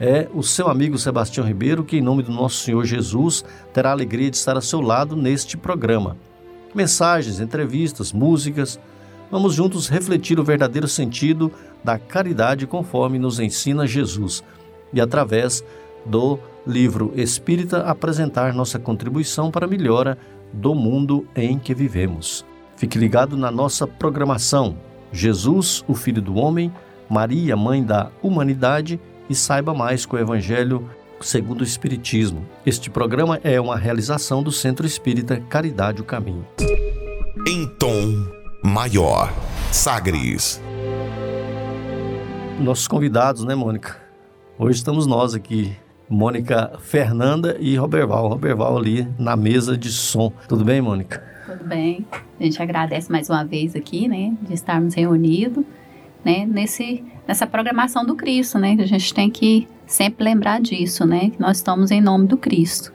é o seu amigo Sebastião Ribeiro, que, em nome do nosso Senhor Jesus, terá a alegria de estar a seu lado neste programa. Mensagens, entrevistas, músicas. Vamos juntos refletir o verdadeiro sentido da caridade conforme nos ensina Jesus e através do livro Espírita apresentar nossa contribuição para a melhora do mundo em que vivemos. Fique ligado na nossa programação. Jesus, o Filho do Homem, Maria, Mãe da Humanidade e saiba mais com o Evangelho segundo o Espiritismo. Este programa é uma realização do Centro Espírita Caridade o Caminho. Em tom maior, Sagres. Nossos convidados, né, Mônica? Hoje estamos nós aqui, Mônica Fernanda e Roberval. Roberval ali na mesa de som. Tudo bem, Mônica? Tudo bem. A gente agradece mais uma vez aqui, né, de estarmos reunidos, né, nesse, nessa programação do Cristo, né, a gente tem que sempre lembrar disso, né, que nós estamos em nome do Cristo.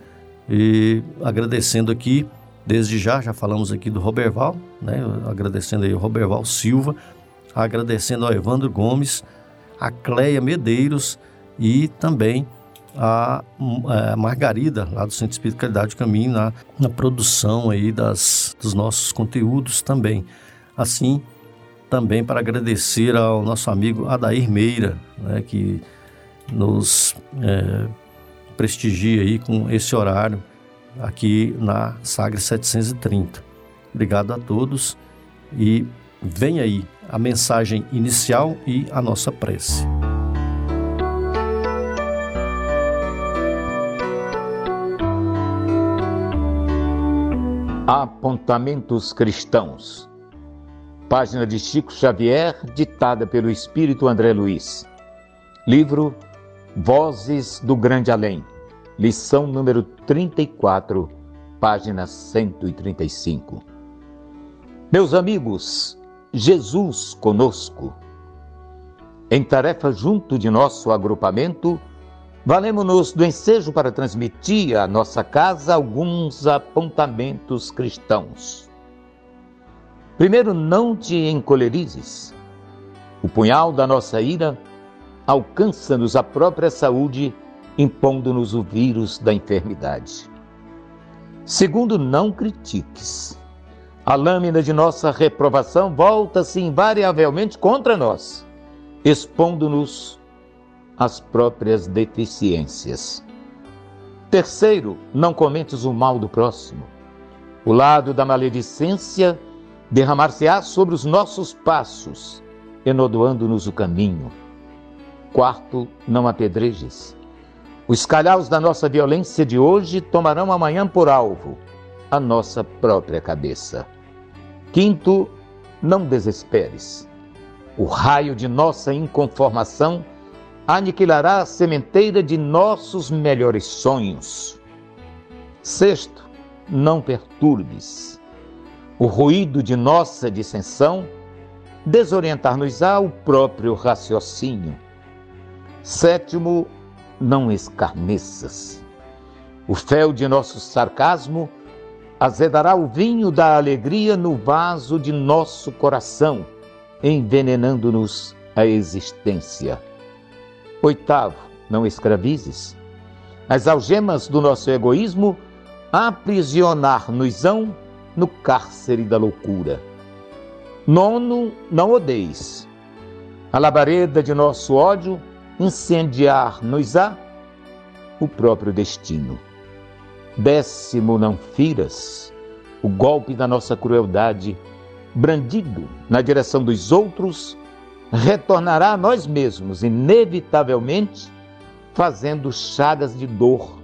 E agradecendo aqui, desde já, já falamos aqui do Roberval, né, agradecendo aí o Roberval Silva, agradecendo ao Evandro Gomes, a Cleia Medeiros, e também a, a, Margarida, lá do Centro do Caminho, na, na produção aí das, dos nossos conteúdos também. Assim, também para agradecer ao nosso amigo Adair Meira, né, que nos é, prestigia aí com esse horário aqui na Sagre 730. Obrigado a todos e vem aí a mensagem inicial e a nossa prece. Apontamentos Cristãos. Página de Chico Xavier, ditada pelo Espírito André Luiz. Livro Vozes do Grande Além. Lição número 34, página 135. Meus amigos, Jesus conosco. Em tarefa junto de nosso agrupamento, Valemos-nos do ensejo para transmitir à nossa casa alguns apontamentos cristãos. Primeiro, não te encolerizes. O punhal da nossa ira alcança-nos a própria saúde, impondo-nos o vírus da enfermidade. Segundo, não critiques. A lâmina de nossa reprovação volta-se invariavelmente contra nós, expondo-nos as próprias deficiências. Terceiro, não comentes o mal do próximo. O lado da maledicência derramar-se-á sobre os nossos passos, enodoando-nos o caminho. Quarto, não apedrejes. Os calhaus da nossa violência de hoje tomarão amanhã por alvo a nossa própria cabeça. Quinto, não desesperes. O raio de nossa inconformação aniquilará a sementeira de nossos melhores sonhos. Sexto, não perturbes. O ruído de nossa dissensão desorientar-nos-á o próprio raciocínio. Sétimo, não escarneças. O fel de nosso sarcasmo azedará o vinho da alegria no vaso de nosso coração, envenenando-nos a existência. Oitavo, não escravizes. As algemas do nosso egoísmo aprisionar-nos-ão no cárcere da loucura. Nono, não odeis. A labareda de nosso ódio incendiar-nos-á o próprio destino. Décimo, não firas. O golpe da nossa crueldade, brandido na direção dos outros, retornará a nós mesmos, inevitavelmente, fazendo chagas de dor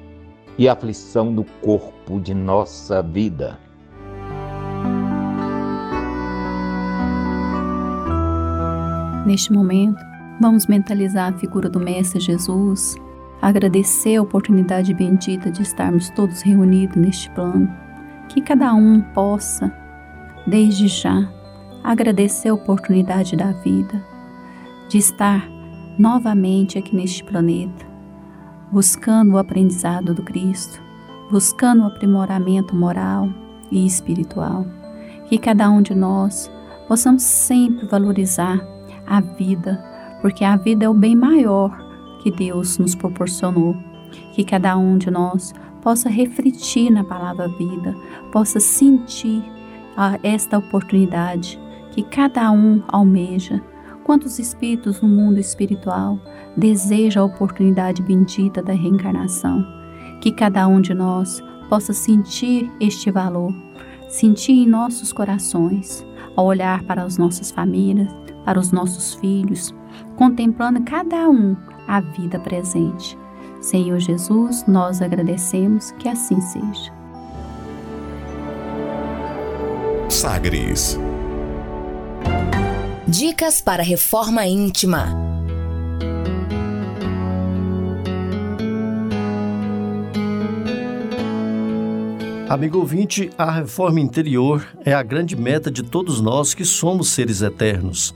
e aflição no corpo de nossa vida. Neste momento, vamos mentalizar a figura do Mestre Jesus, agradecer a oportunidade bendita de estarmos todos reunidos neste plano. Que cada um possa, desde já, agradecer a oportunidade da vida, de estar novamente aqui neste planeta, buscando o aprendizado do Cristo, buscando o aprimoramento moral e espiritual. Que cada um de nós possamos sempre valorizar a vida, porque a vida é o bem maior que Deus nos proporcionou. Que cada um de nós possa refletir na palavra vida, possa sentir esta oportunidade que cada um almeja. Quantos espíritos no mundo espiritual desejam a oportunidade bendita da reencarnação? Que cada um de nós possa sentir este valor, sentir em nossos corações, ao olhar para as nossas famílias, para os nossos filhos, contemplando cada um a vida presente. Senhor Jesus, nós agradecemos que assim seja. Sagres. Dicas para reforma íntima. Amigo ouvinte, a reforma interior é a grande meta de todos nós que somos seres eternos.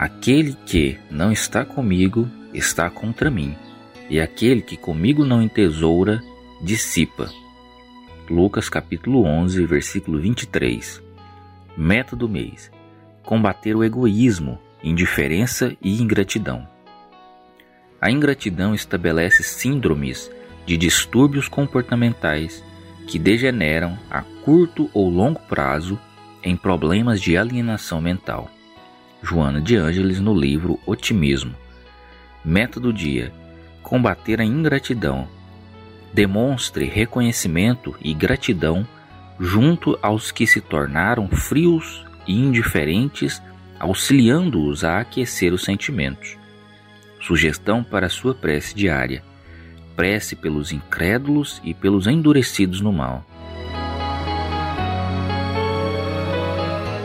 Aquele que não está comigo está contra mim e aquele que comigo não entesoura, dissipa. Lucas capítulo 11, versículo 23. Meta do mês: combater o egoísmo, indiferença e ingratidão. A ingratidão estabelece síndromes de distúrbios comportamentais que degeneram a curto ou longo prazo em problemas de alienação mental. Joana de Ângeles no livro Otimismo. Meta do dia: combater a ingratidão. Demonstre reconhecimento e gratidão junto aos que se tornaram frios e indiferentes, auxiliando-os a aquecer os sentimentos. Sugestão para sua prece diária: prece pelos incrédulos e pelos endurecidos no mal.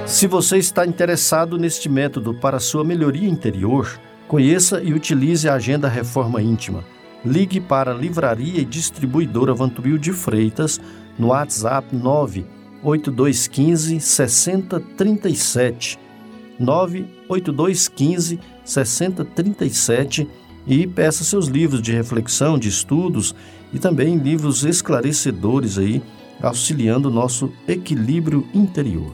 Se você está interessado neste método para sua melhoria interior, Conheça e utilize a Agenda Reforma Íntima. Ligue para a Livraria e Distribuidora Vantuil de Freitas no WhatsApp 98215 6037. 98215 6037 e peça seus livros de reflexão, de estudos e também livros esclarecedores aí, auxiliando o nosso equilíbrio interior.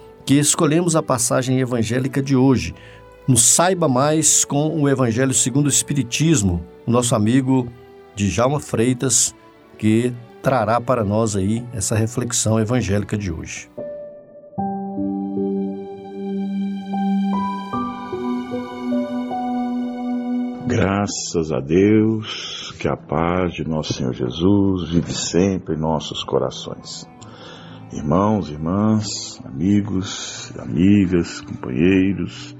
que escolhemos a passagem evangélica de hoje, nos saiba mais com o Evangelho segundo o Espiritismo, o nosso amigo Djalma Freitas, que trará para nós aí essa reflexão evangélica de hoje. Graças a Deus, que a paz de nosso Senhor Jesus vive sempre em nossos corações. Irmãos, irmãs, amigos, amigas, companheiros,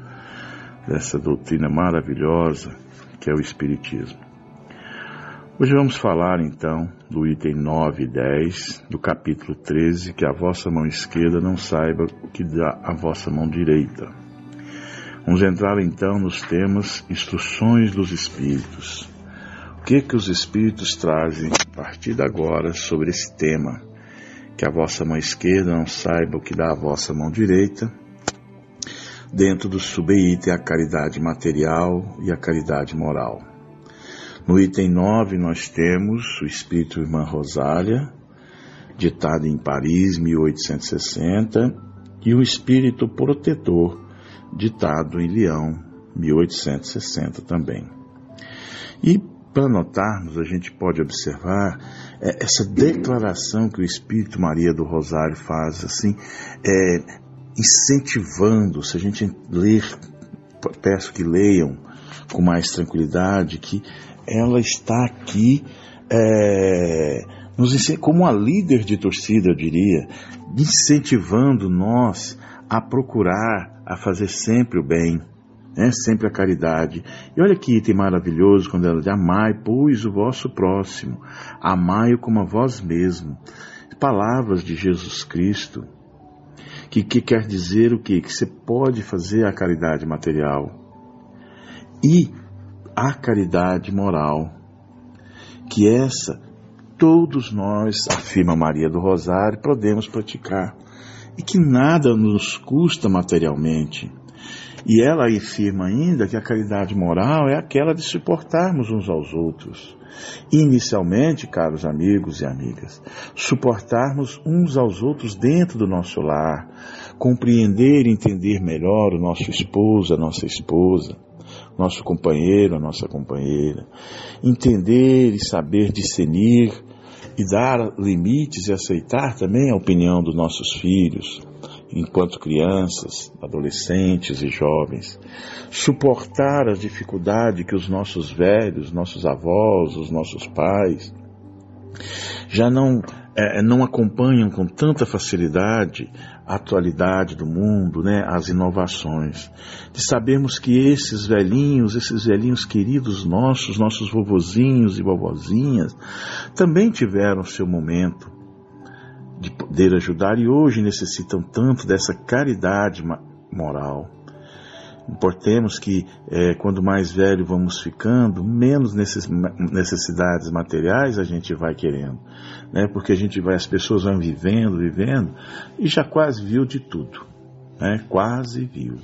dessa doutrina maravilhosa que é o Espiritismo. Hoje vamos falar então do item 9 e 10 do capítulo 13, que a vossa mão esquerda não saiba o que dá a vossa mão direita. Vamos entrar então nos temas instruções dos Espíritos. O que que os Espíritos trazem a partir de agora sobre esse tema? Que a vossa mão esquerda não saiba o que dá a vossa mão direita dentro do subitem a caridade material e a caridade moral. No item 9 nós temos o Espírito Irmã Rosália, ditado em Paris, 1860, e o Espírito Protetor, ditado em Leão, 1860 também. E para notarmos, a gente pode observar é, essa declaração que o Espírito Maria do Rosário faz, assim, é, incentivando, se a gente ler, peço que leiam com mais tranquilidade, que ela está aqui é, nos, como uma líder de torcida, eu diria, incentivando nós a procurar, a fazer sempre o bem, né? sempre a caridade. E olha que item maravilhoso quando ela diz: Amai, pois, o vosso próximo, amai-o como a vós mesmo. Palavras de Jesus Cristo, que, que quer dizer o quê? Que você pode fazer a caridade material e a caridade moral, que essa todos nós, afirma Maria do Rosário, podemos praticar e que nada nos custa materialmente. E ela afirma ainda que a caridade moral é aquela de suportarmos uns aos outros. Inicialmente, caros amigos e amigas, suportarmos uns aos outros dentro do nosso lar, compreender e entender melhor o nosso esposo, a nossa esposa, nosso companheiro, a nossa companheira, entender e saber discernir e dar limites e aceitar também a opinião dos nossos filhos, enquanto crianças, adolescentes e jovens, suportar as dificuldades que os nossos velhos, nossos avós, os nossos pais já não é, não acompanham com tanta facilidade a atualidade do mundo, né, as inovações. De sabermos que esses velhinhos, esses velhinhos queridos nossos, nossos vovozinhos e vovozinhas, também tiveram seu momento de poder ajudar e hoje necessitam tanto dessa caridade moral. Importemos que é, quando mais velho vamos ficando, menos necessidades materiais a gente vai querendo, né? Porque a gente vai, as pessoas vão vivendo, vivendo e já quase viu de tudo, né? Quase viu.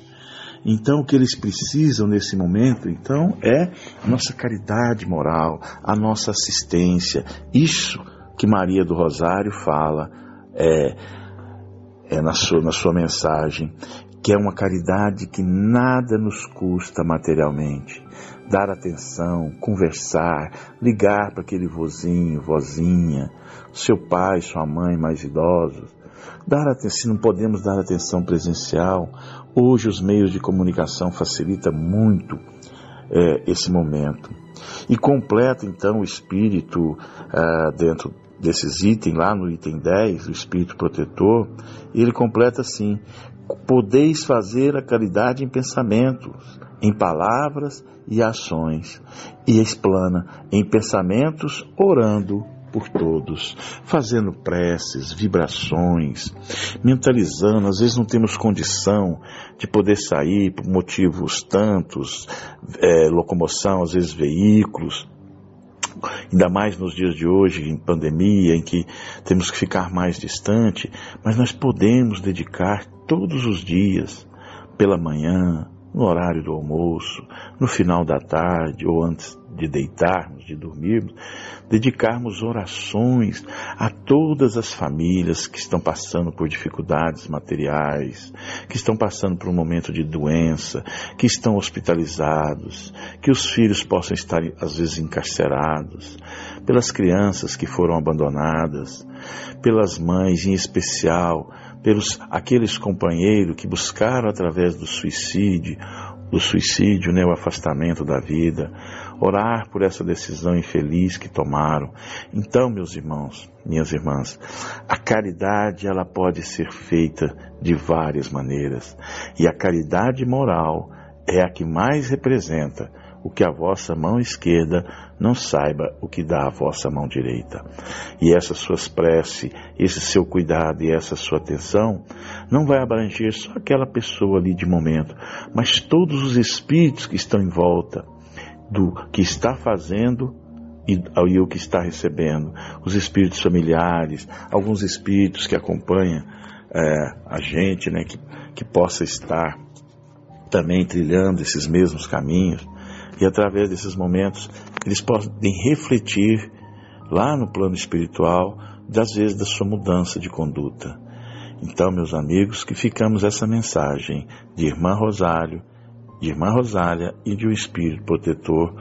Então, o que eles precisam nesse momento, então, é a nossa caridade moral, a nossa assistência. Isso que Maria do Rosário fala é, é na, sua, na sua mensagem, que é uma caridade que nada nos custa materialmente. Dar atenção, conversar, ligar para aquele vozinho, vozinha, seu pai, sua mãe mais idosos. Dar atenção, se não podemos dar atenção presencial, hoje os meios de comunicação facilitam muito é, esse momento. E completa então o espírito ah, dentro desses itens, lá no item 10, o espírito protetor, ele completa assim: podeis fazer a caridade em pensamentos, em palavras e ações, e explana em pensamentos, orando por todos, fazendo preces, vibrações, mentalizando. Às vezes não temos condição de poder sair por motivos tantos, é, locomoção, às vezes veículos ainda mais nos dias de hoje, em pandemia, em que temos que ficar mais distante, mas nós podemos dedicar todos os dias, pela manhã, no horário do almoço, no final da tarde ou antes de deitarmos, de dormirmos, dedicarmos orações a todas as famílias que estão passando por dificuldades materiais, que estão passando por um momento de doença, que estão hospitalizados, que os filhos possam estar às vezes encarcerados, pelas crianças que foram abandonadas, pelas mães em especial, pelos aqueles companheiros que buscaram através do suicídio, do suicídio, né, o afastamento da vida, orar por essa decisão infeliz que tomaram. Então, meus irmãos, minhas irmãs, a caridade ela pode ser feita de várias maneiras, e a caridade moral é a que mais representa o que a vossa mão esquerda não saiba o que dá a vossa mão direita. E essas suas preces, esse seu cuidado e essa sua atenção não vai abranger só aquela pessoa ali de momento, mas todos os espíritos que estão em volta do que está fazendo e, e o que está recebendo. Os espíritos familiares, alguns espíritos que acompanham é, a gente, né, que, que possa estar também trilhando esses mesmos caminhos e através desses momentos eles podem refletir lá no plano espiritual das vezes da sua mudança de conduta. Então, meus amigos, que ficamos essa mensagem de Irmã Rosário, de Irmã Rosália e de um Espírito protetor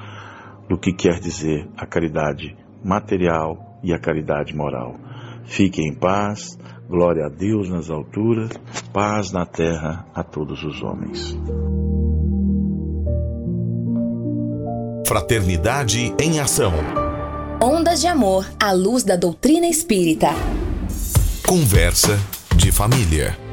do que quer dizer a caridade material e a caridade moral. Fiquem em paz, glória a Deus nas alturas, paz na terra a todos os homens. Fraternidade em Ação. Ondas de Amor à luz da doutrina espírita. Conversa de família.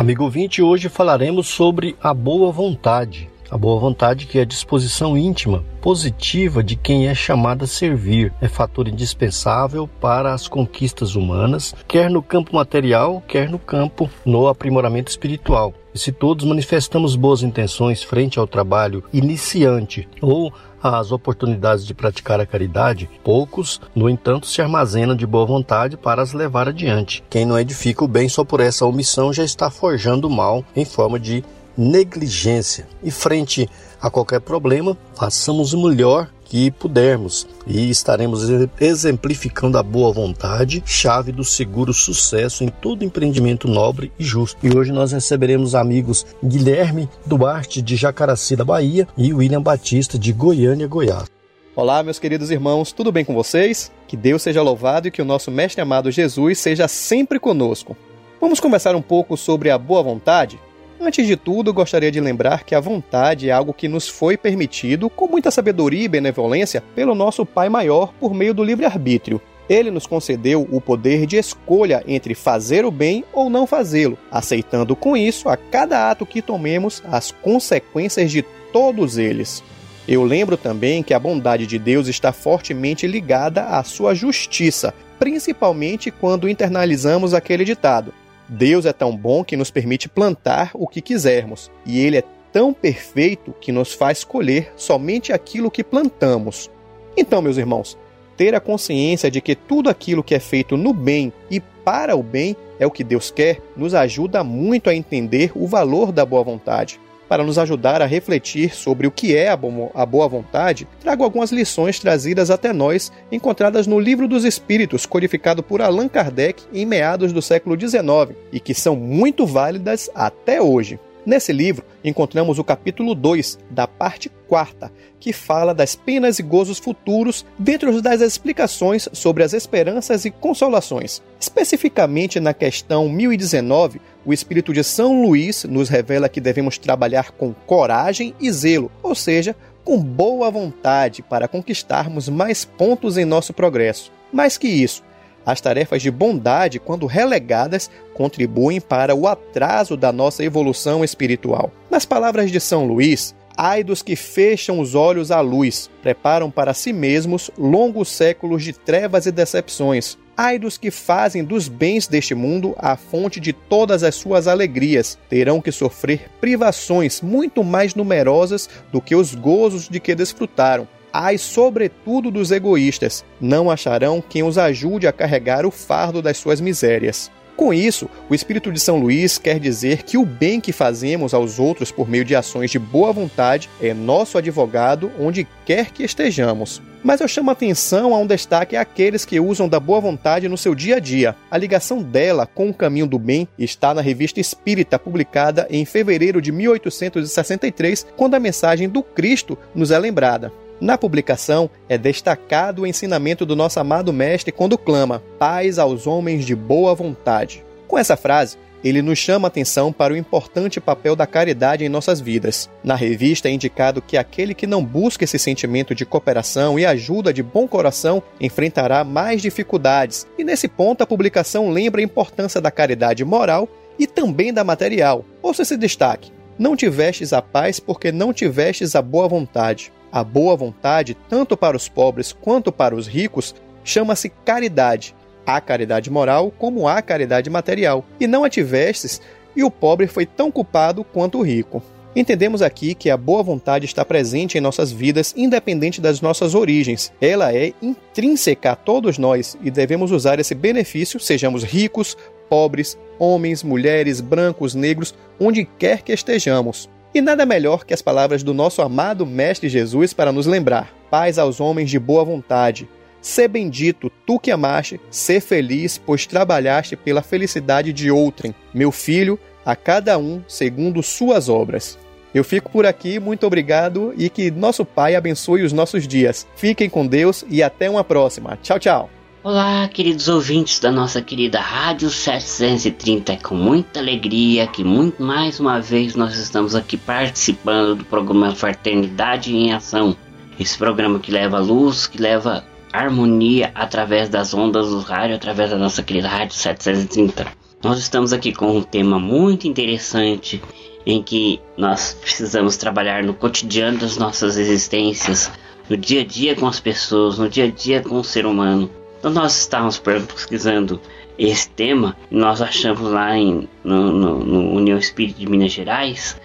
Amigo ouvinte, hoje falaremos sobre a boa vontade. A boa vontade que é a disposição íntima, positiva de quem é chamado a servir, é fator indispensável para as conquistas humanas, quer no campo material, quer no campo no aprimoramento espiritual. E se todos manifestamos boas intenções frente ao trabalho iniciante ou às oportunidades de praticar a caridade, poucos, no entanto, se armazenam de boa vontade para as levar adiante. Quem não edifica o bem só por essa omissão já está forjando o mal em forma de negligência. E frente a qualquer problema, façamos o melhor que pudermos e estaremos exemplificando a boa vontade, chave do seguro sucesso em todo empreendimento nobre e justo. E hoje nós receberemos amigos Guilherme Duarte de Jacaraci da Bahia e William Batista de Goiânia, Goiás. Olá, meus queridos irmãos, tudo bem com vocês? Que Deus seja louvado e que o nosso mestre amado Jesus seja sempre conosco. Vamos conversar um pouco sobre a boa vontade? Antes de tudo, gostaria de lembrar que a vontade é algo que nos foi permitido, com muita sabedoria e benevolência, pelo nosso Pai Maior por meio do livre-arbítrio. Ele nos concedeu o poder de escolha entre fazer o bem ou não fazê-lo, aceitando com isso, a cada ato que tomemos, as consequências de todos eles. Eu lembro também que a bondade de Deus está fortemente ligada à sua justiça, principalmente quando internalizamos aquele ditado: Deus é tão bom que nos permite plantar o que quisermos, e Ele é tão perfeito que nos faz colher somente aquilo que plantamos. Então, meus irmãos, ter a consciência de que tudo aquilo que é feito no bem e para o bem é o que Deus quer, nos ajuda muito a entender o valor da boa vontade para nos ajudar a refletir sobre o que é a boa vontade, trago algumas lições trazidas até nós, encontradas no Livro dos Espíritos, codificado por Allan Kardec em meados do século XIX, e que são muito válidas até hoje. Nesse livro, encontramos o capítulo 2, da parte quarta, que fala das penas e gozos futuros dentro das explicações sobre as esperanças e consolações. Especificamente na questão 1019, o Espírito de São Luís nos revela que devemos trabalhar com coragem e zelo, ou seja, com boa vontade para conquistarmos mais pontos em nosso progresso. Mais que isso, as tarefas de bondade, quando relegadas, contribuem para o atraso da nossa evolução espiritual. Nas palavras de São Luís, ai dos que fecham os olhos à luz, preparam para si mesmos longos séculos de trevas e decepções. Ai dos que fazem dos bens deste mundo a fonte de todas as suas alegrias, terão que sofrer privações muito mais numerosas do que os gozos de que desfrutaram ai sobretudo dos egoístas, não acharão quem os ajude a carregar o fardo das suas misérias. Com isso, o Espírito de São Luís quer dizer que o bem que fazemos aos outros por meio de ações de boa vontade é nosso advogado onde quer que estejamos. Mas eu chamo atenção a um destaque àqueles que usam da boa vontade no seu dia a dia. A ligação dela com o caminho do bem está na Revista Espírita, publicada em fevereiro de 1863, quando a mensagem do Cristo nos é lembrada. Na publicação é destacado o ensinamento do nosso amado mestre quando clama: paz aos homens de boa vontade. Com essa frase, ele nos chama atenção para o importante papel da caridade em nossas vidas. Na revista é indicado que aquele que não busca esse sentimento de cooperação e ajuda de bom coração enfrentará mais dificuldades, e nesse ponto a publicação lembra a importância da caridade moral e também da material. Ouça esse destaque: Não tivestes a paz porque não tivestes a boa vontade. A boa vontade, tanto para os pobres quanto para os ricos, chama-se caridade. Há caridade moral como há caridade material. E não a tivestes, e o pobre foi tão culpado quanto o rico. Entendemos aqui que a boa vontade está presente em nossas vidas, independente das nossas origens. Ela é intrínseca a todos nós e devemos usar esse benefício, sejamos ricos, pobres, homens, mulheres, brancos, negros, onde quer que estejamos. E nada melhor que as palavras do nosso amado Mestre Jesus para nos lembrar: paz aos homens de boa vontade. Sê bendito, tu que amaste, sê feliz, pois trabalhaste pela felicidade de outrem, meu filho, a cada um segundo suas obras. Eu fico por aqui, muito obrigado e que nosso Pai abençoe os nossos dias. Fiquem com Deus e até uma próxima. Tchau, tchau. Olá, queridos ouvintes da nossa querida Rádio 730. É com muita alegria que muito mais uma vez nós estamos aqui participando do programa Fraternidade em Ação. Esse programa que leva luz, que leva harmonia através das ondas do rádio, através da nossa querida Rádio 730. Nós estamos aqui com um tema muito interessante em que nós precisamos trabalhar no cotidiano das nossas existências, no dia a dia com as pessoas, no dia a dia com o ser humano. Então nós estávamos pesquisando esse tema e nós achamos lá em, no, no, no União Espírita de Minas Gerais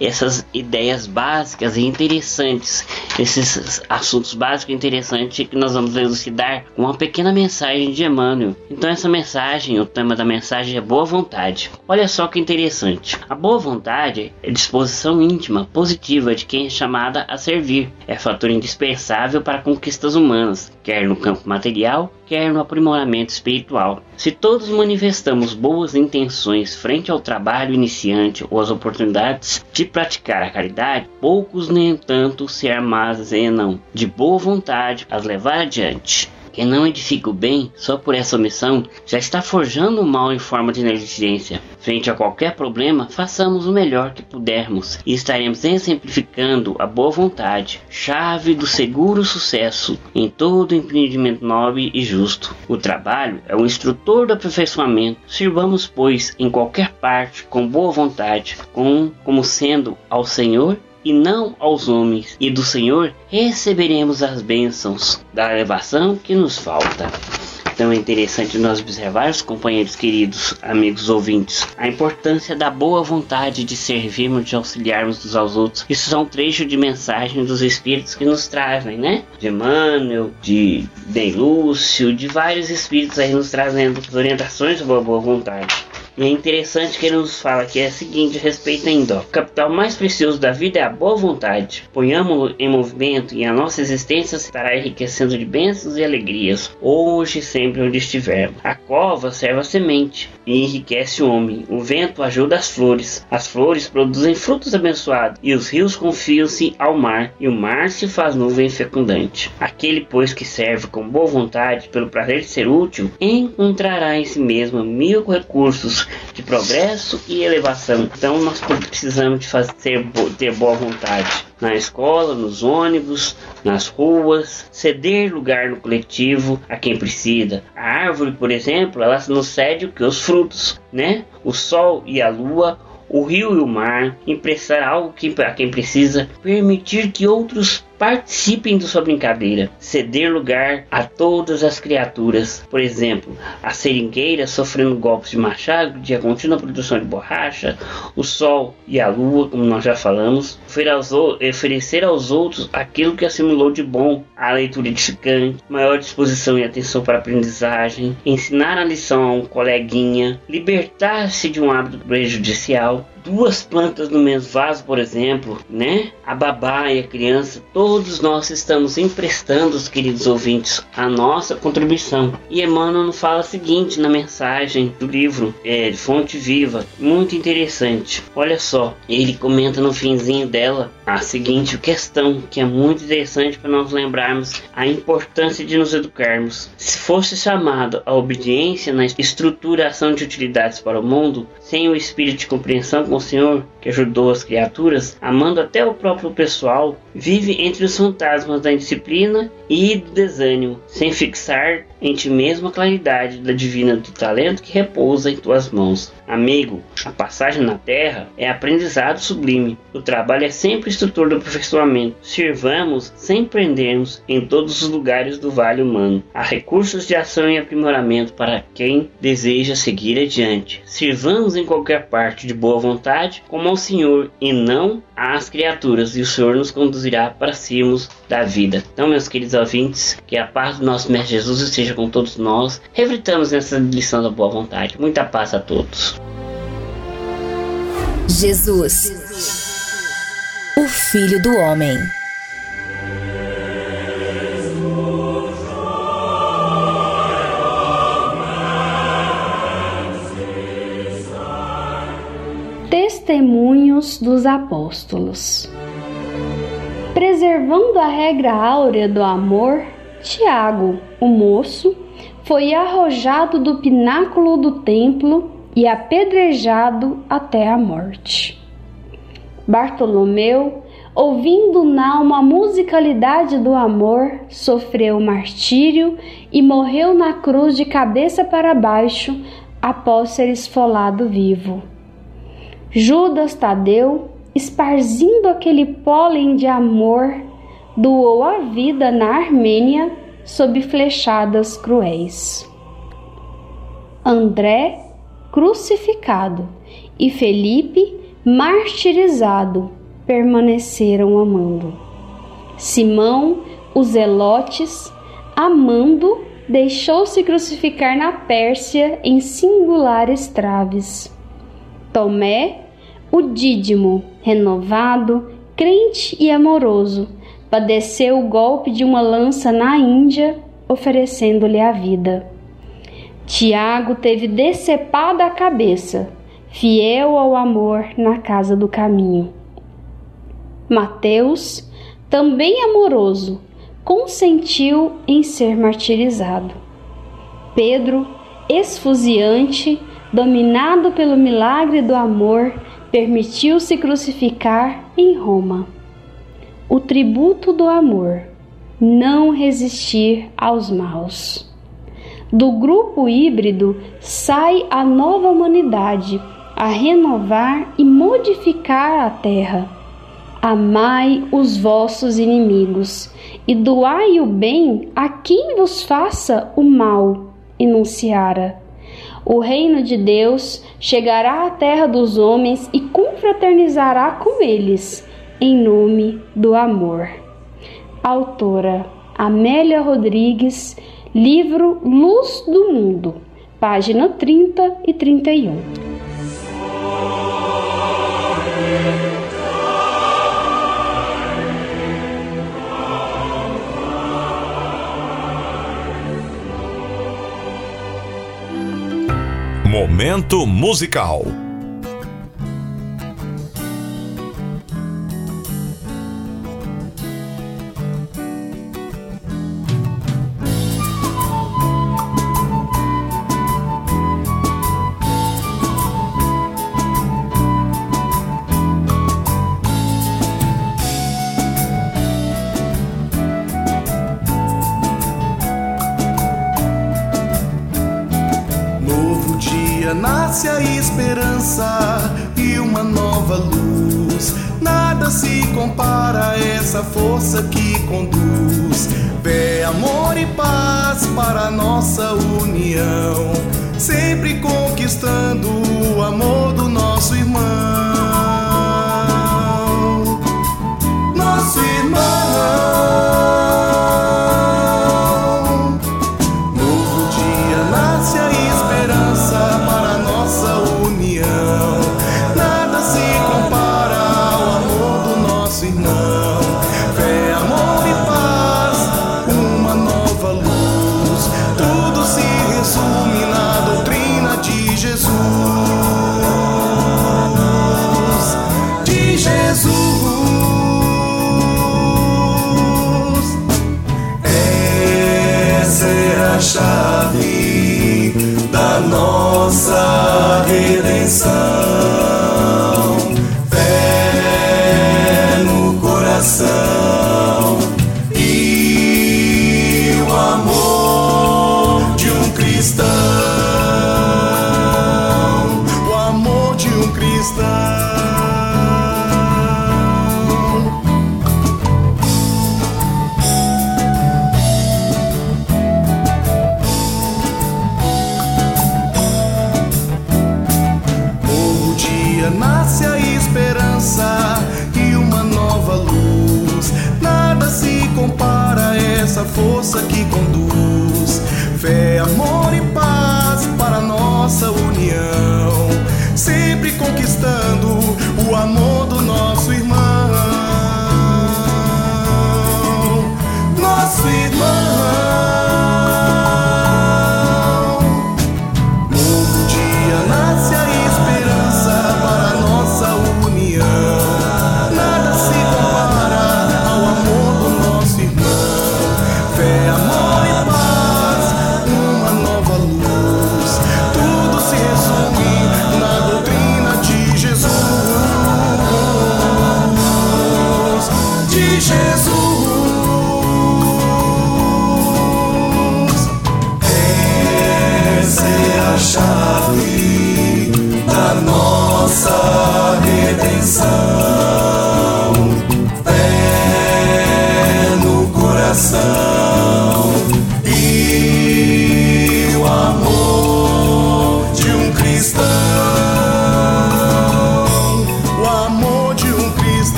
essas ideias básicas e interessantes, esses assuntos básicos e interessantes que nós vamos elucidar com uma pequena mensagem de Emmanuel. Então essa mensagem, o tema da mensagem é boa vontade. Olha só que interessante. A boa vontade é disposição íntima, positiva de quem é chamada a servir. É fator indispensável para conquistas humanas, quer no campo material, quer no aprimoramento espiritual. Se todos manifestamos boas intenções frente ao trabalho iniciante ou às oportunidades de praticar a caridade, poucos, no entanto, se armazenam de boa vontade as levar adiante. Quem não edifica o bem só por essa omissão já está forjando o mal em forma de negligência. Frente a qualquer problema, façamos o melhor que pudermos e estaremos exemplificando a boa vontade, chave do seguro sucesso em todo empreendimento nobre e justo. O trabalho é o instrutor do aperfeiçoamento. Sirvamos, pois, em qualquer parte com boa vontade, com, como sendo ao Senhor e não aos homens, e do Senhor receberemos as bênçãos da elevação que nos falta. Então é interessante nós observarmos, companheiros queridos, amigos ouvintes, a importância da boa vontade de servirmos, de auxiliarmos uns aos outros. Isso são trechos de mensagem dos Espíritos que nos trazem, né? De Emmanuel, de Dei Lúcio, de vários Espíritos aí nos trazendo orientações sobre a boa vontade. É interessante que ele nos fala que é o seguinte, respeito ainda, o capital mais precioso da vida é a boa vontade. Ponhamos-lo em movimento e a nossa existência estará enriquecendo de bênçãos e alegrias, hoje e sempre onde estivermos. A cova serve a semente e enriquece o homem. O vento ajuda as flores. As flores produzem frutos abençoados e os rios confiam-se ao mar e o mar se faz nuvem fecundante. Aquele, pois, que serve com boa vontade pelo prazer de ser útil, encontrará em si mesmo mil recursos de progresso e elevação. Então nós precisamos de fazer ter boa vontade na escola, nos ônibus, nas ruas, ceder lugar no coletivo a quem precisa. A árvore, por exemplo, ela nos cede o que os frutos, né? O sol e a lua o rio e o mar, emprestar algo que, a quem precisa, permitir que outros participem da sua brincadeira, ceder lugar a todas as criaturas. Por exemplo, a seringueira sofrendo golpes de machado de contínua produção de borracha, o sol e a lua, como nós já falamos, oferecer aos outros aquilo que assimilou de bom, a leitura edificante, maior disposição e atenção para a aprendizagem, ensinar a lição a um coleguinha, libertar-se de um hábito prejudicial, duas plantas no mesmo vaso, por exemplo, né? A babá e a criança, todos nós estamos emprestando, os queridos ouvintes, a nossa contribuição. E Emmanuel fala o seguinte na mensagem do livro é, Fonte Viva, muito interessante. Olha só, ele comenta no finzinho dela a seguinte questão, que é muito interessante para nós lembrarmos a importância de nos educarmos. Se fosse chamado a obediência na estruturação de utilidades para o mundo, sem o espírito de compreensão com o Senhor que ajudou as criaturas, amando até o próprio pessoal, vive entre os fantasmas da indisciplina e do desânimo, sem fixar em ti mesmo a claridade da divina do talento que repousa em tuas mãos. Amigo, a passagem na terra é aprendizado sublime. O trabalho é sempre instrutor do aperfeiçoamento. Sirvamos sem prendermos em todos os lugares do vale humano. Há recursos de ação e aprimoramento para quem deseja seguir adiante. Sirvamos em qualquer parte de boa vontade, como ao Senhor e não às criaturas, e o Senhor nos conduzirá para cimos da vida. Então, meus queridos ouvintes, que a paz do nosso Mestre Jesus esteja com todos nós. Reflitamos nessa lição da boa vontade. Muita paz a todos. Jesus, o Filho do Homem. Testemunhos dos apóstolos. Preservando a regra áurea do amor, Tiago, o moço, foi arrojado do pináculo do templo e apedrejado até a morte. Bartolomeu, ouvindo na alma a musicalidade do amor, sofreu martírio e morreu na cruz de cabeça para baixo após ser esfolado vivo. Judas Tadeu, esparzindo aquele pólen de amor, doou a vida na Armênia sob flechadas cruéis. André, crucificado, e Felipe, martirizado, permaneceram amando. Simão, os zelotes, amando, deixou-se crucificar na Pérsia em singulares traves. Tomé, o dídimo, renovado, crente e amoroso, padeceu o golpe de uma lança na Índia, oferecendo-lhe a vida. Tiago teve decepada a cabeça, fiel ao amor na casa do caminho. Mateus, também amoroso, consentiu em ser martirizado. Pedro, esfuziante, dominado pelo milagre do amor, permitiu-se crucificar em Roma. O tributo do amor, não resistir aos maus. Do grupo híbrido sai a nova humanidade a renovar e modificar a terra. Amai os vossos inimigos e doai o bem a quem vos faça o mal, enunciara. O reino de Deus chegará à terra dos homens e confraternizará com eles, em nome do amor. Autora Amélia Rodrigues, livro Luz do Mundo, página 30 e 31. Momento musical.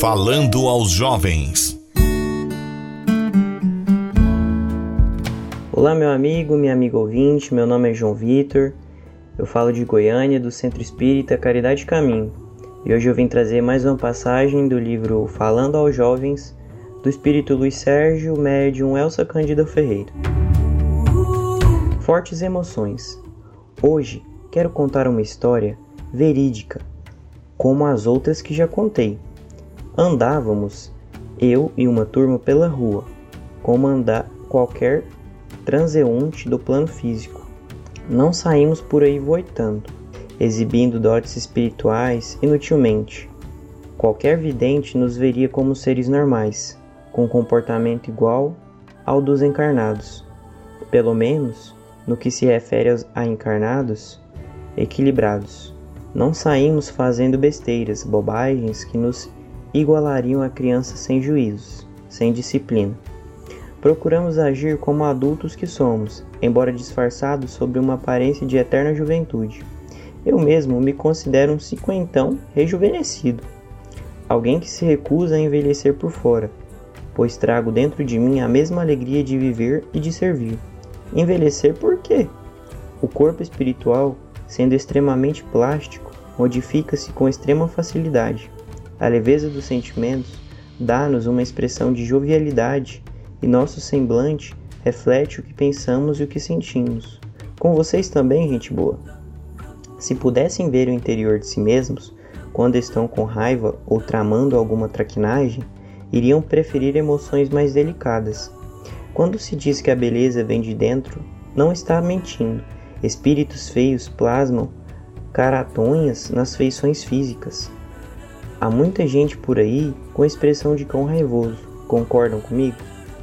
Falando aos jovens. Olá, meu amigo, minha amiga ouvinte. Meu nome é João Vitor. Eu falo de Goiânia, do Centro Espírita Caridade Caminho. E hoje eu vim trazer mais uma passagem do livro Falando aos Jovens, do Espírito Luiz Sérgio, médium Elsa Cândida Ferreira. Fortes emoções. Hoje quero contar uma história verídica, como as outras que já contei. Andávamos, eu e uma turma pela rua, como andar qualquer transeunte do plano físico. Não saímos por aí voitando, exibindo dotes espirituais inutilmente. Qualquer vidente nos veria como seres normais, com comportamento igual ao dos encarnados. Pelo menos, no que se refere a encarnados, equilibrados. Não saímos fazendo besteiras, bobagens que nos igualariam a crianças sem juízos, sem disciplina. Procuramos agir como adultos que somos, embora disfarçados sob uma aparência de eterna juventude. Eu mesmo me considero um cinquentão rejuvenescido, alguém que se recusa a envelhecer por fora, pois trago dentro de mim a mesma alegria de viver e de servir. Envelhecer por quê? O corpo espiritual, sendo extremamente plástico, modifica-se com extrema facilidade. A leveza dos sentimentos dá-nos uma expressão de jovialidade e nosso semblante reflete o que pensamos e o que sentimos. Com vocês também, gente boa. Se pudessem ver o interior de si mesmos, quando estão com raiva ou tramando alguma traquinagem, iriam preferir emoções mais delicadas. Quando se diz que a beleza vem de dentro, não está mentindo. Espíritos feios plasmam caratonhas nas feições físicas. Há muita gente por aí com expressão de cão raivoso. Concordam comigo?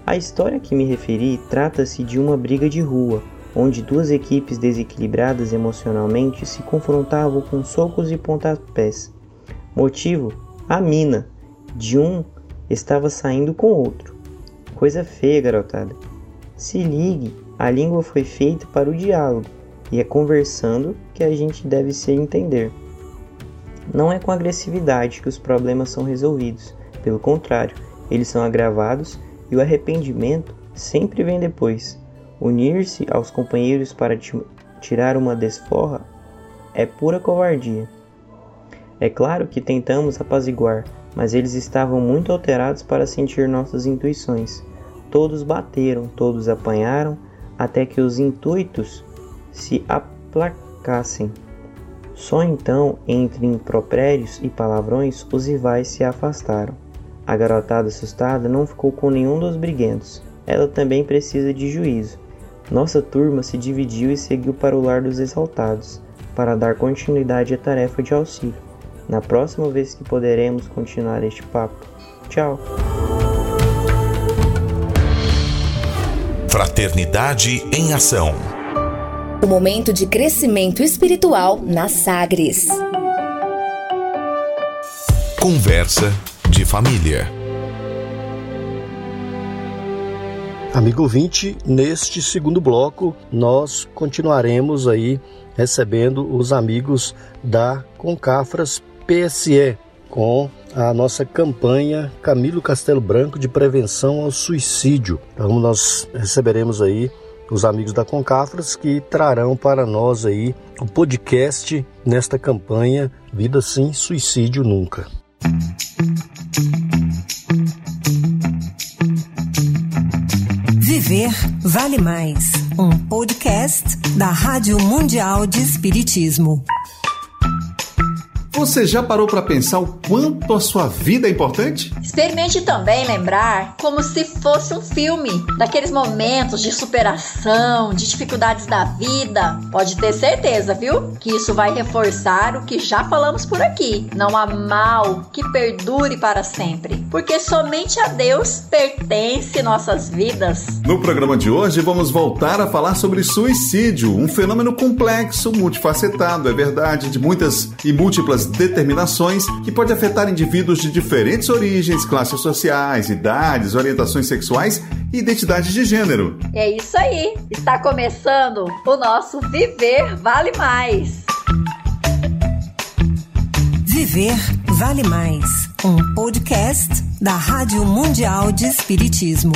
A história que me referi trata-se de uma briga de rua, onde duas equipes desequilibradas emocionalmente se confrontavam com socos e pontapés. Motivo? A mina de um estava saindo com outro. Coisa feia, garotada. Se ligue, a língua foi feita para o diálogo e é conversando que a gente deve se entender. Não é com agressividade que os problemas são resolvidos, pelo contrário, eles são agravados e o arrependimento sempre vem depois. Unir-se aos companheiros para ti- tirar uma desforra é pura covardia. É claro que tentamos apaziguar, mas eles estavam muito alterados para sentir nossas intuições. Todos bateram, todos apanharam, até que os intuitos se aplacassem. Só então, entre impropérios e palavrões, os rivais se afastaram. A garotada assustada não ficou com nenhum dos briguentos, ela também precisa de juízo. Nossa turma se dividiu e seguiu para o lar dos exaltados, para dar continuidade à tarefa de auxílio. Na próxima vez que poderemos continuar este papo. Tchau! Fraternidade em Ação. O momento de crescimento espiritual na Sagres. Conversa de família. Amigo 20, neste segundo bloco nós continuaremos aí recebendo os amigos da Concafras PSE com a nossa campanha Camilo Castelo Branco de prevenção ao suicídio. Então nós receberemos aí os amigos da Concafras que trarão para nós aí o podcast nesta campanha Vida sem suicídio nunca. Viver vale mais. Um podcast da Rádio Mundial de Espiritismo. Você já parou para pensar o quanto a sua vida é importante? Experimente também lembrar como se fosse um filme, daqueles momentos de superação, de dificuldades da vida. Pode ter certeza, viu? Que isso vai reforçar o que já falamos por aqui. Não há mal que perdure para sempre, porque somente a Deus pertence nossas vidas. No programa de hoje vamos voltar a falar sobre suicídio, um fenômeno complexo, multifacetado, é verdade, de muitas e múltiplas determinações que pode afetar indivíduos de diferentes origens, classes sociais, idades, orientações sexuais e identidades de gênero. É isso aí. Está começando o nosso Viver Vale Mais. Viver Vale Mais, um podcast da Rádio Mundial de Espiritismo.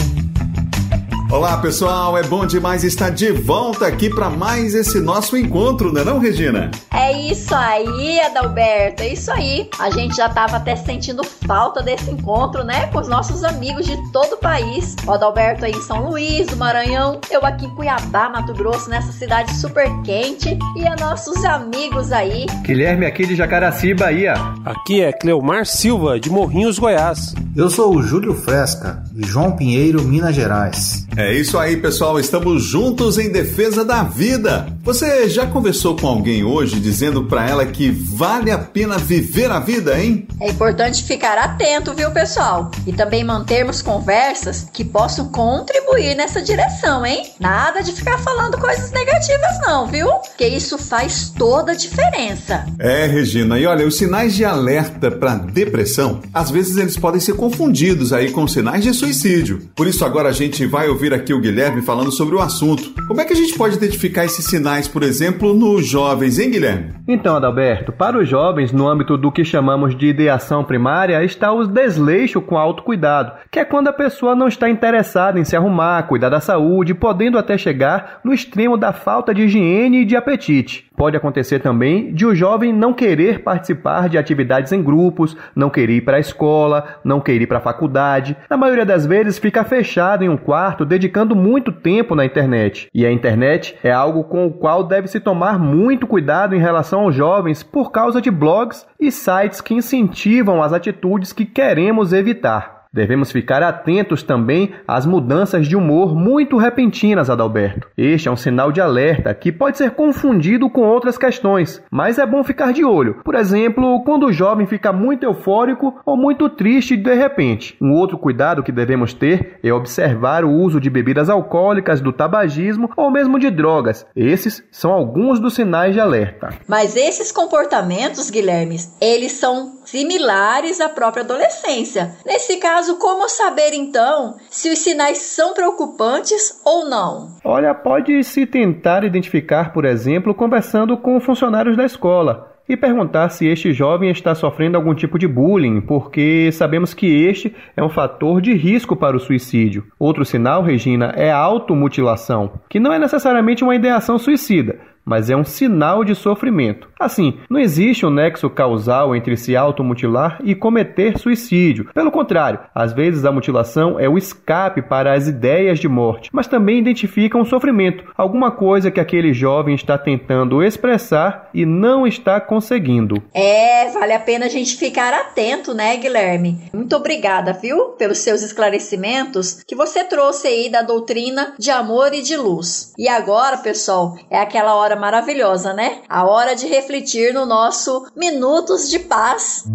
Olá pessoal, é bom demais estar de volta aqui para mais esse nosso encontro, não é não, Regina? É isso aí, Adalberto, é isso aí. A gente já estava até sentindo falta desse encontro, né, com os nossos amigos de todo o país. O Adalberto aí em São Luís, do Maranhão, eu aqui em Cuiabá, Mato Grosso, nessa cidade super quente, e a nossos amigos aí. Guilherme aqui de Jacaraci, Bahia. Aqui é Cleomar Silva, de Morrinhos, Goiás. Eu sou o Júlio Fresca, de João Pinheiro, Minas Gerais. É isso aí, pessoal. Estamos juntos em defesa da vida. Você já conversou com alguém hoje dizendo para ela que vale a pena viver a vida, hein? É importante ficar atento, viu, pessoal? E também mantermos conversas que possam contribuir nessa direção, hein? Nada de ficar falando coisas negativas, não, viu? Porque isso faz toda a diferença. É, Regina. E olha, os sinais de alerta para depressão, às vezes eles podem ser confundidos aí com sinais de suicídio. Por isso agora a gente vai ouvir aqui o Guilherme falando sobre o assunto. Como é que a gente pode identificar esses sinais, por exemplo, nos jovens, hein, Guilherme? Então, Adalberto, para os jovens, no âmbito do que chamamos de ideação primária, está o desleixo com autocuidado, que é quando a pessoa não está interessada em se arrumar, cuidar da saúde, podendo até chegar no extremo da falta de higiene e de apetite. Pode acontecer também de o jovem não querer participar de atividades em grupos, não querer ir para a escola, não querer ir para a faculdade. Na maioria das vezes fica fechado em um quarto, dedicando muito tempo na internet. E a internet é algo com o qual deve se tomar muito cuidado em relação aos jovens por causa de blogs e sites que incentivam as atitudes que queremos evitar. Devemos ficar atentos também às mudanças de humor muito repentinas, Adalberto. Este é um sinal de alerta que pode ser confundido com outras questões, mas é bom ficar de olho. Por exemplo, quando o jovem fica muito eufórico ou muito triste de repente. Um outro cuidado que devemos ter é observar o uso de bebidas alcoólicas, do tabagismo ou mesmo de drogas. Esses são alguns dos sinais de alerta. Mas esses comportamentos, Guilherme, eles são similares à própria adolescência. Nesse caso, como saber então se os sinais são preocupantes ou não? Olha, pode se tentar identificar, por exemplo, conversando com funcionários da escola e perguntar se este jovem está sofrendo algum tipo de bullying, porque sabemos que este é um fator de risco para o suicídio. Outro sinal, Regina, é a automutilação, que não é necessariamente uma ideação suicida, mas é um sinal de sofrimento. Assim, não existe um nexo causal entre se automutilar e cometer suicídio. Pelo contrário, às vezes a mutilação é o escape para as ideias de morte, mas também identifica um sofrimento, alguma coisa que aquele jovem está tentando expressar e não está conseguindo. É, vale a pena a gente ficar atento, né, Guilherme? Muito obrigada, viu, pelos seus esclarecimentos que você trouxe aí da doutrina de amor e de luz. E agora, pessoal, é aquela hora maravilhosa, né? A hora de refletir no nosso Minutos de Paz.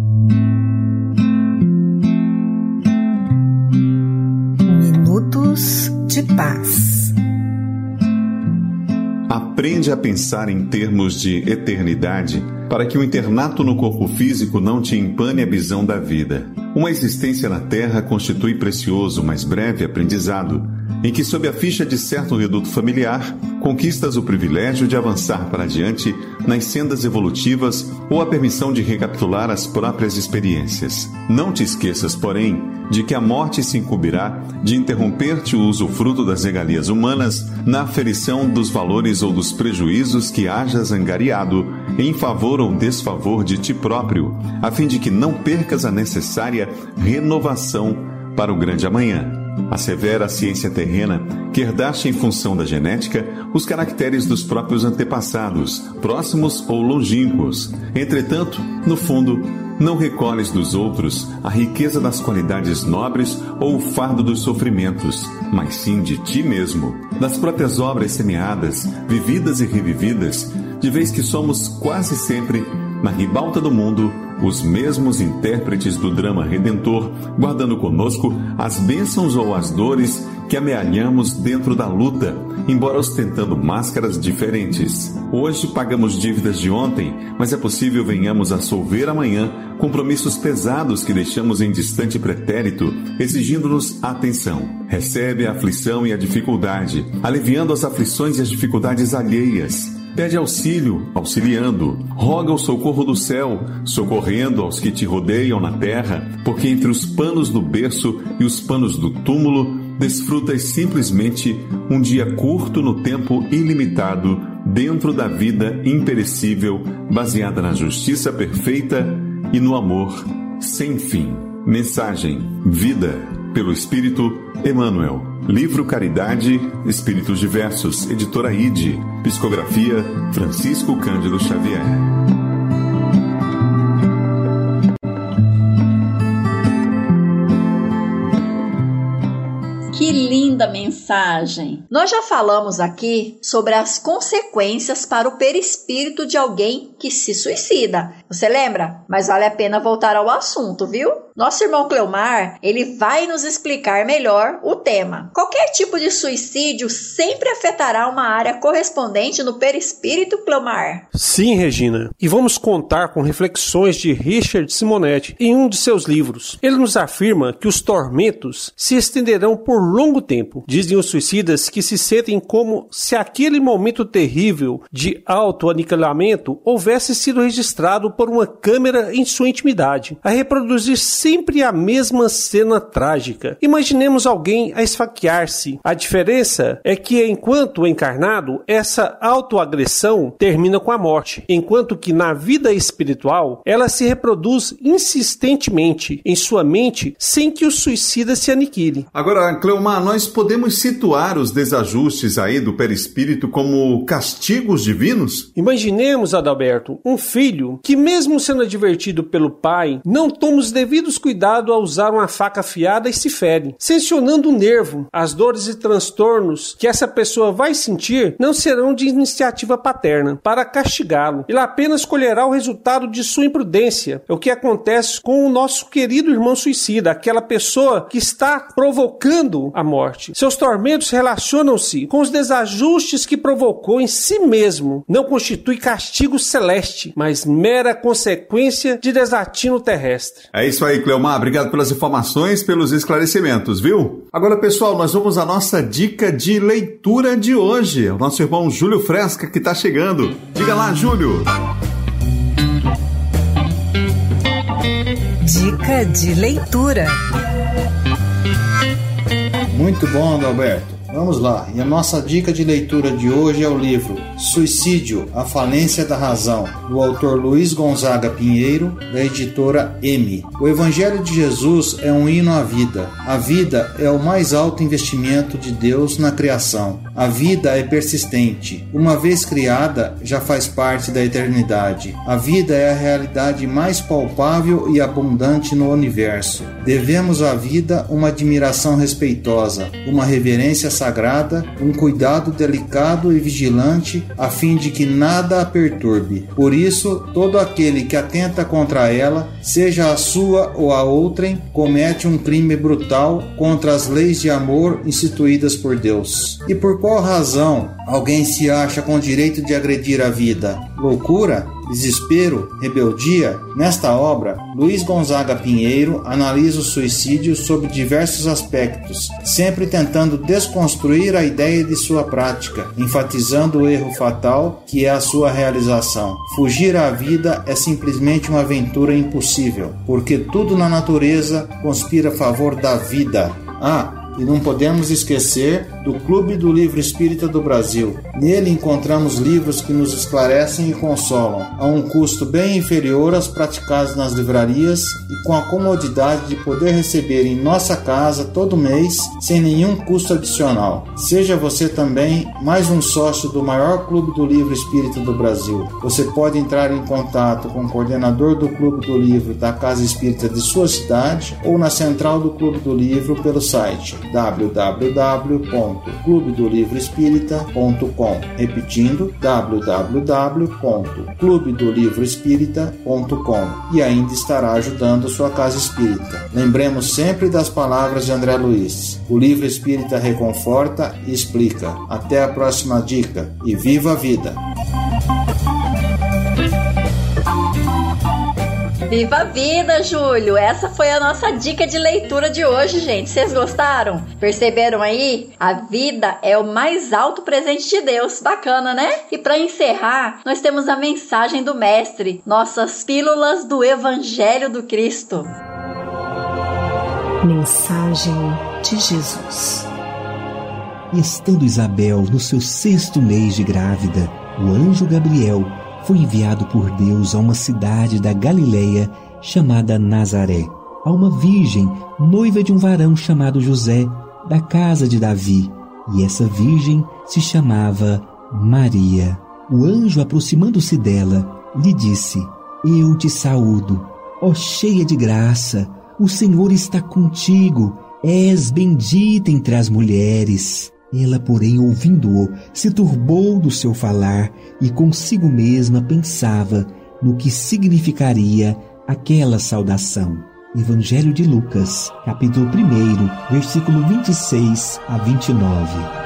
Minutos de Paz. Aprende a pensar em termos de eternidade para que o internato no corpo físico não te empane a visão da vida. Uma existência na Terra constitui precioso, mas breve aprendizado em que, sob a ficha de certo reduto familiar, conquistas o privilégio de avançar para adiante nas sendas evolutivas ou a permissão de recapitular as próprias experiências. Não te esqueças, porém, de que a morte se incumbirá de interromper-te o usufruto das regalias humanas na aferição dos valores ou dos prejuízos que hajas angariado em favor ou desfavor de ti próprio, a fim de que não percas a necessária renovação para o grande amanhã. Assevera a ciência terrena que herdaste em função da genética os caracteres dos próprios antepassados, próximos ou longínquos. Entretanto, no fundo, não recolhes dos outros a riqueza das qualidades nobres ou o fardo dos sofrimentos, mas sim de ti mesmo, das próprias obras semeadas, vividas e revividas, de vez que somos quase sempre, na ribalta do mundo, os mesmos intérpretes do drama redentor, guardando conosco as bênçãos ou as dores que amealhamos dentro da luta, embora ostentando máscaras diferentes. Hoje pagamos dívidas de ontem, mas é possível venhamos a solver amanhã compromissos pesados que deixamos em distante pretérito, exigindo-nos atenção. Recebe a aflição e a dificuldade, aliviando as aflições e as dificuldades alheias Pede auxílio, auxiliando. Roga o socorro do céu, socorrendo aos que te rodeiam na terra, porque entre os panos do berço e os panos do túmulo desfrutas simplesmente um dia curto no tempo ilimitado, dentro da vida imperecível, baseada na justiça perfeita e no amor sem fim. Mensagem: Vida, pelo Espírito Emmanuel. Livro Caridade, Espíritos Diversos, Editora ID, Psicografia Francisco Cândido Xavier. Que linda mensagem! Nós já falamos aqui sobre as consequências para o perispírito de alguém que se suicida. Você lembra? Mas vale a pena voltar ao assunto, viu? Nosso irmão Cleomar, ele vai nos explicar melhor o tema. Qualquer tipo de suicídio sempre afetará uma área correspondente no perispírito, Cleomar? Sim, Regina. E vamos contar com reflexões de Richard Simonetti em um de seus livros. Ele nos afirma que os tormentos se estenderão por longo tempo. Dizem os suicidas que se sentem como se aquele momento terrível de autoaniquilamento houvesse sido registrado por uma câmera em sua intimidade, a reproduzir sempre a mesma cena trágica. Imaginemos alguém a esfaquear-se. A diferença é que, enquanto encarnado, essa autoagressão termina com a morte, enquanto que na vida espiritual ela se reproduz insistentemente em sua mente sem que o suicida se aniquile. Agora, Cleomar, nós podemos situar os desajustes aí do perispírito como castigos divinos? Imaginemos, Adalberto, um filho que, mesmo sendo advertido pelo pai, não toma os devidos cuidado ao usar uma faca afiada e se fere, sensionando o nervo. As dores e transtornos que essa pessoa vai sentir não serão de iniciativa paterna para castigá-lo. Ele apenas colherá o resultado de sua imprudência. É o que acontece com o nosso querido irmão suicida, aquela pessoa que está provocando a morte. Seus tormentos relacionam-se com os desajustes que provocou em si mesmo. Não constitui castigo celeste, mas mera consequência de desatino terrestre. É isso aí, Cleomar. Obrigado pelas informações, pelos esclarecimentos, viu? Agora, pessoal, nós vamos à nossa dica de leitura de hoje. O nosso irmão Júlio Fresca que está chegando. Diga lá, Júlio. Dica de leitura. Muito bom, Adalberto. Vamos lá, e a nossa dica de leitura de hoje é o livro Suicídio, a falência da razão, do autor Luiz Gonzaga Pinheiro, da editora M. O Evangelho de Jesus é um hino à vida. A vida é o mais alto investimento de Deus na criação. A vida é persistente. Uma vez criada, já faz parte da eternidade. A vida é a realidade mais palpável e abundante no universo. Devemos à vida uma admiração respeitosa, uma reverência sagrada, um cuidado delicado e vigilante, a fim de que nada a perturbe. Por isso, todo aquele que atenta contra ela, seja a sua ou a outrem, comete um crime brutal contra as leis de amor instituídas por Deus. E por qual razão alguém se acha com direito de agredir a vida? Loucura? desespero, rebeldia, nesta obra, Luiz Gonzaga Pinheiro analisa o suicídio sob diversos aspectos, sempre tentando desconstruir a ideia de sua prática, enfatizando o erro fatal que é a sua realização. Fugir à vida é simplesmente uma aventura impossível, porque tudo na natureza conspira a favor da vida. Ah, e não podemos esquecer do Clube do Livro Espírita do Brasil. Nele encontramos livros que nos esclarecem e consolam, a um custo bem inferior aos praticados nas livrarias e com a comodidade de poder receber em nossa casa todo mês sem nenhum custo adicional. Seja você também mais um sócio do maior Clube do Livro Espírita do Brasil. Você pode entrar em contato com o coordenador do Clube do Livro da Casa Espírita de sua cidade ou na central do Clube do Livro pelo site www.clubedolivroespírita.com. Repetindo, www.clubedolivroespírita.com e ainda estará ajudando sua casa espírita. Lembremos sempre das palavras de André Luiz. O livro espírita reconforta e explica. Até a próxima dica e viva a vida! Viva a vida, Júlio! Essa foi a nossa dica de leitura de hoje, gente. Vocês gostaram? Perceberam aí? A vida é o mais alto presente de Deus. Bacana, né? E para encerrar, nós temos a mensagem do Mestre, nossas pílulas do Evangelho do Cristo. Mensagem de Jesus. Estando Isabel no seu sexto mês de grávida, o anjo Gabriel foi enviado por Deus a uma cidade da Galileia chamada Nazaré, a uma virgem, noiva de um varão chamado José, da casa de Davi, e essa virgem se chamava Maria. O anjo, aproximando-se dela, lhe disse: Eu te saúdo, ó cheia de graça, o Senhor está contigo, és bendita entre as mulheres. Ela, porém, ouvindo-o, se turbou do seu falar e consigo mesma pensava no que significaria aquela saudação. Evangelho de Lucas, capítulo 1, versículo 26 a 29.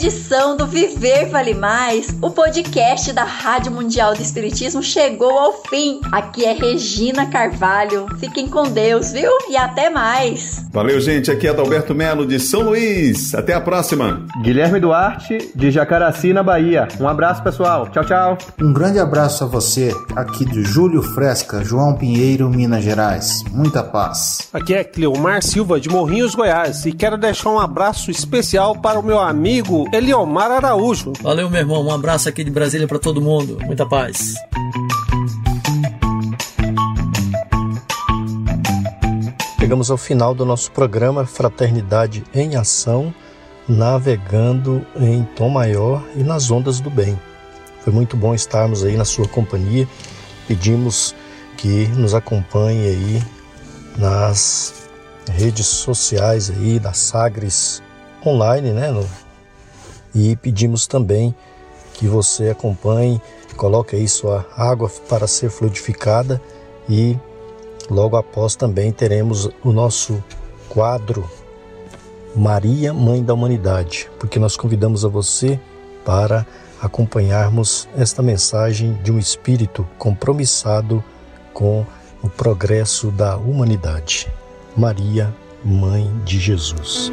Edição do Viver Vale Mais, o podcast da Rádio Mundial do Espiritismo, chegou ao fim. Aqui é Regina Carvalho. Fiquem com Deus, viu? E até mais. Valeu, gente. Aqui é Adalberto Melo de São Luís. Até a próxima. Guilherme Duarte de Jacaraci, na Bahia. Um abraço, pessoal. Tchau, tchau. Um grande abraço a você, aqui de Júlio Fresca, João Pinheiro, Minas Gerais. Muita paz. Aqui é Cleomar Silva de Morrinhos, Goiás. E quero deixar um abraço especial para o meu amigo amigo Eliomar Araújo. Valeu, meu irmão. Um abraço aqui de Brasília para todo mundo. Muita paz. Chegamos ao final do nosso programa Fraternidade em Ação, navegando em tom maior e nas ondas do bem. Foi muito bom estarmos aí na sua companhia. Pedimos que nos acompanhe aí nas redes sociais aí da Sagres online, né, no e pedimos também que você acompanhe, coloque aí sua água para ser fluidificada e logo após também teremos o nosso quadro Maria, Mãe da Humanidade, porque nós convidamos a você para acompanharmos esta mensagem de um espírito compromissado com o progresso da humanidade. Maria, Mãe de Jesus.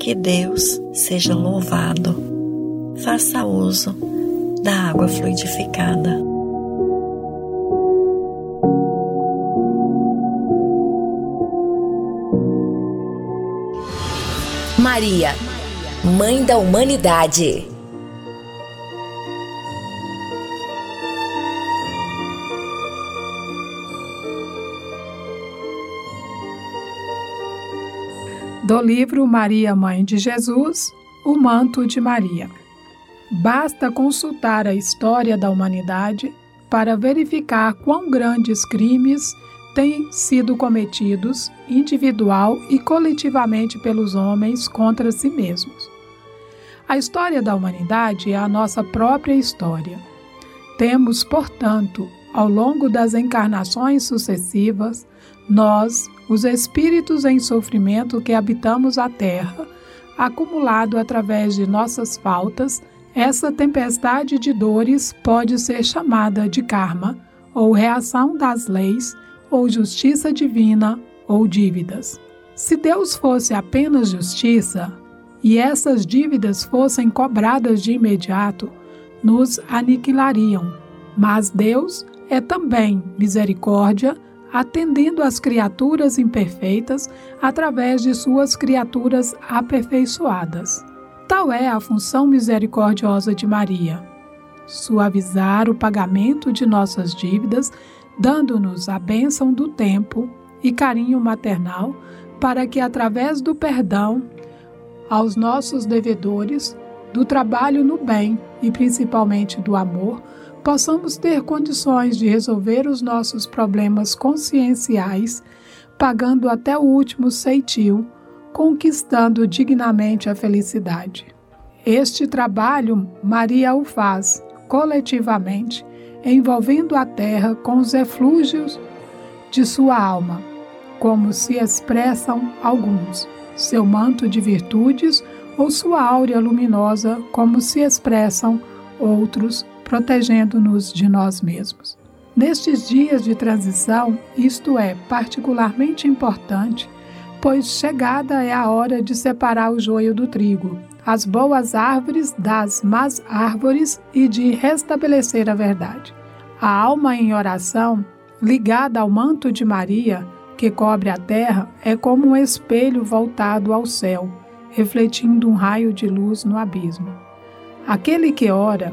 Que Deus seja louvado. Faça uso da água fluidificada. Maria, Mãe da Humanidade. Do livro Maria, Mãe de Jesus, O Manto de Maria. Basta consultar a história da humanidade para verificar quão grandes crimes têm sido cometidos individual e coletivamente pelos homens contra si mesmos. A história da humanidade é a nossa própria história. Temos, portanto, ao longo das encarnações sucessivas, nós, os espíritos em sofrimento que habitamos a Terra, acumulado através de nossas faltas, essa tempestade de dores pode ser chamada de karma, ou reação das leis ou justiça divina ou dívidas. Se Deus fosse apenas justiça e essas dívidas fossem cobradas de imediato, nos aniquilariam. Mas Deus é também misericórdia, atendendo às criaturas imperfeitas através de suas criaturas aperfeiçoadas. Tal é a função misericordiosa de Maria: suavizar o pagamento de nossas dívidas dando-nos a bênção do tempo e carinho maternal, para que, através do perdão aos nossos devedores, do trabalho no bem e principalmente do amor, possamos ter condições de resolver os nossos problemas conscienciais, pagando até o último ceitil, conquistando dignamente a felicidade. Este trabalho Maria o faz coletivamente envolvendo a terra com os eflúgios de sua alma, como se expressam alguns, seu manto de virtudes ou sua áurea luminosa, como se expressam outros, protegendo-nos de nós mesmos. Nestes dias de transição, isto é particularmente importante, pois chegada é a hora de separar o joio do trigo, as boas árvores das más árvores e de restabelecer a verdade. A alma em oração, ligada ao manto de Maria, que cobre a terra, é como um espelho voltado ao céu, refletindo um raio de luz no abismo. Aquele que ora,